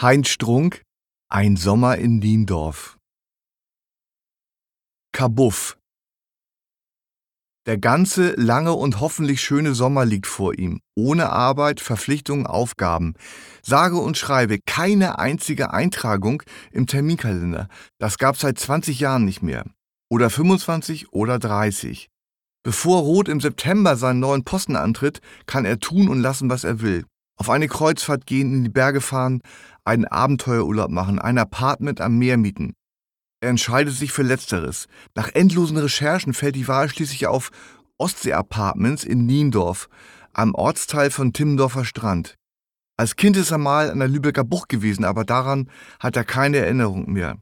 Heinz Strunk, Ein Sommer in Niendorf. Kabuff. Der ganze lange und hoffentlich schöne Sommer liegt vor ihm, ohne Arbeit, Verpflichtungen, Aufgaben. Sage und schreibe keine einzige Eintragung im Terminkalender. Das gab seit 20 Jahren nicht mehr. Oder 25 oder 30. Bevor Roth im September seinen neuen Posten antritt, kann er tun und lassen, was er will. Auf eine Kreuzfahrt gehen, in die Berge fahren, einen Abenteuerurlaub machen, ein Apartment am Meer mieten. Er entscheidet sich für Letzteres. Nach endlosen Recherchen fällt die Wahl schließlich auf Ostsee-Apartments in Niendorf, am Ortsteil von Timmendorfer Strand. Als Kind ist er mal an der Lübecker Bucht gewesen, aber daran hat er keine Erinnerung mehr.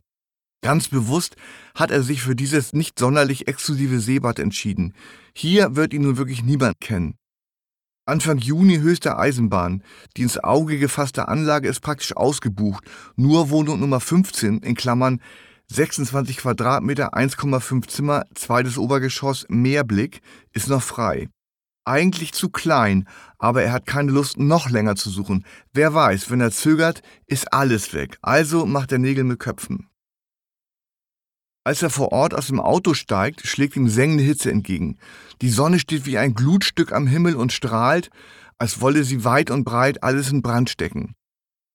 Ganz bewusst hat er sich für dieses nicht sonderlich exklusive Seebad entschieden. Hier wird ihn nun wirklich niemand kennen. Anfang Juni höchste Eisenbahn. Die ins Auge gefasste Anlage ist praktisch ausgebucht. Nur Wohnung Nummer 15 in Klammern 26 Quadratmeter, 1,5 Zimmer, zweites Obergeschoss, Meerblick ist noch frei. Eigentlich zu klein, aber er hat keine Lust, noch länger zu suchen. Wer weiß, wenn er zögert, ist alles weg. Also macht er Nägel mit Köpfen. Als er vor Ort aus dem Auto steigt, schlägt ihm sengende Hitze entgegen. Die Sonne steht wie ein Glutstück am Himmel und strahlt, als wolle sie weit und breit alles in Brand stecken.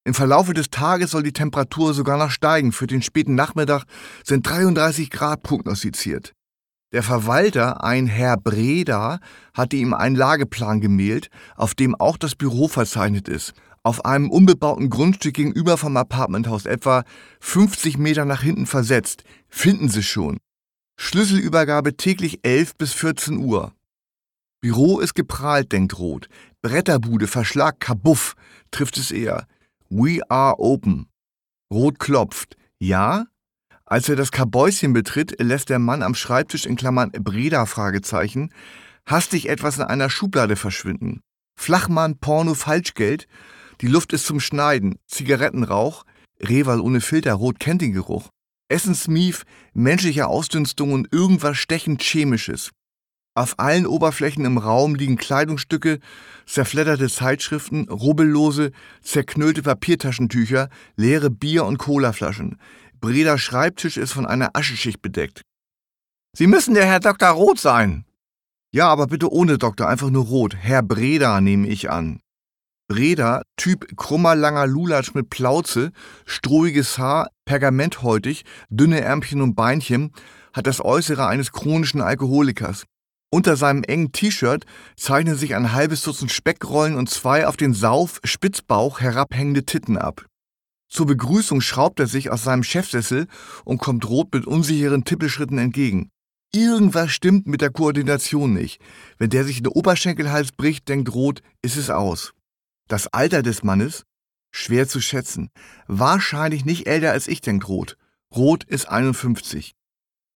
Im Verlaufe des Tages soll die Temperatur sogar noch steigen. Für den späten Nachmittag sind 33 Grad prognostiziert. Der Verwalter, ein Herr Breda, hatte ihm einen Lageplan gemailt, auf dem auch das Büro verzeichnet ist auf einem unbebauten Grundstück gegenüber vom Apartmenthaus, etwa 50 Meter nach hinten versetzt. Finden Sie schon. Schlüsselübergabe täglich 11 bis 14 Uhr. Büro ist geprahlt, denkt Roth. Bretterbude, Verschlag, Kabuff, trifft es eher. We are open. Roth klopft. Ja? Als er das Kabäuschen betritt, lässt der Mann am Schreibtisch in Klammern Breda hastig etwas in einer Schublade verschwinden. Flachmann, Porno, Falschgeld die Luft ist zum Schneiden, Zigarettenrauch, Rehwal ohne Filter, rot kennt den Geruch. Essensmief, menschliche Ausdünstung und irgendwas stechend Chemisches. Auf allen Oberflächen im Raum liegen Kleidungsstücke, zerfledderte Zeitschriften, rubbellose, zerknüllte Papiertaschentücher, leere Bier- und Colaflaschen. Breda Schreibtisch ist von einer Ascheschicht bedeckt. Sie müssen der Herr Dr. Roth sein. Ja, aber bitte ohne Doktor, einfach nur Rot. Herr Breda nehme ich an. Breda, Typ krummer langer Lulatsch mit Plauze, strohiges Haar, pergamenthäutig, dünne Ärmchen und Beinchen, hat das Äußere eines chronischen Alkoholikers. Unter seinem engen T-Shirt zeichnen sich ein halbes Dutzend Speckrollen und zwei auf den Sauf Spitzbauch herabhängende Titten ab. Zur Begrüßung schraubt er sich aus seinem Chefsessel und kommt Rot mit unsicheren Tippelschritten entgegen. Irgendwas stimmt mit der Koordination nicht. Wenn der sich in den Oberschenkelhals bricht, denkt Rot, ist es aus. Das Alter des Mannes? Schwer zu schätzen. Wahrscheinlich nicht älter als ich, denkt Roth. Roth ist 51.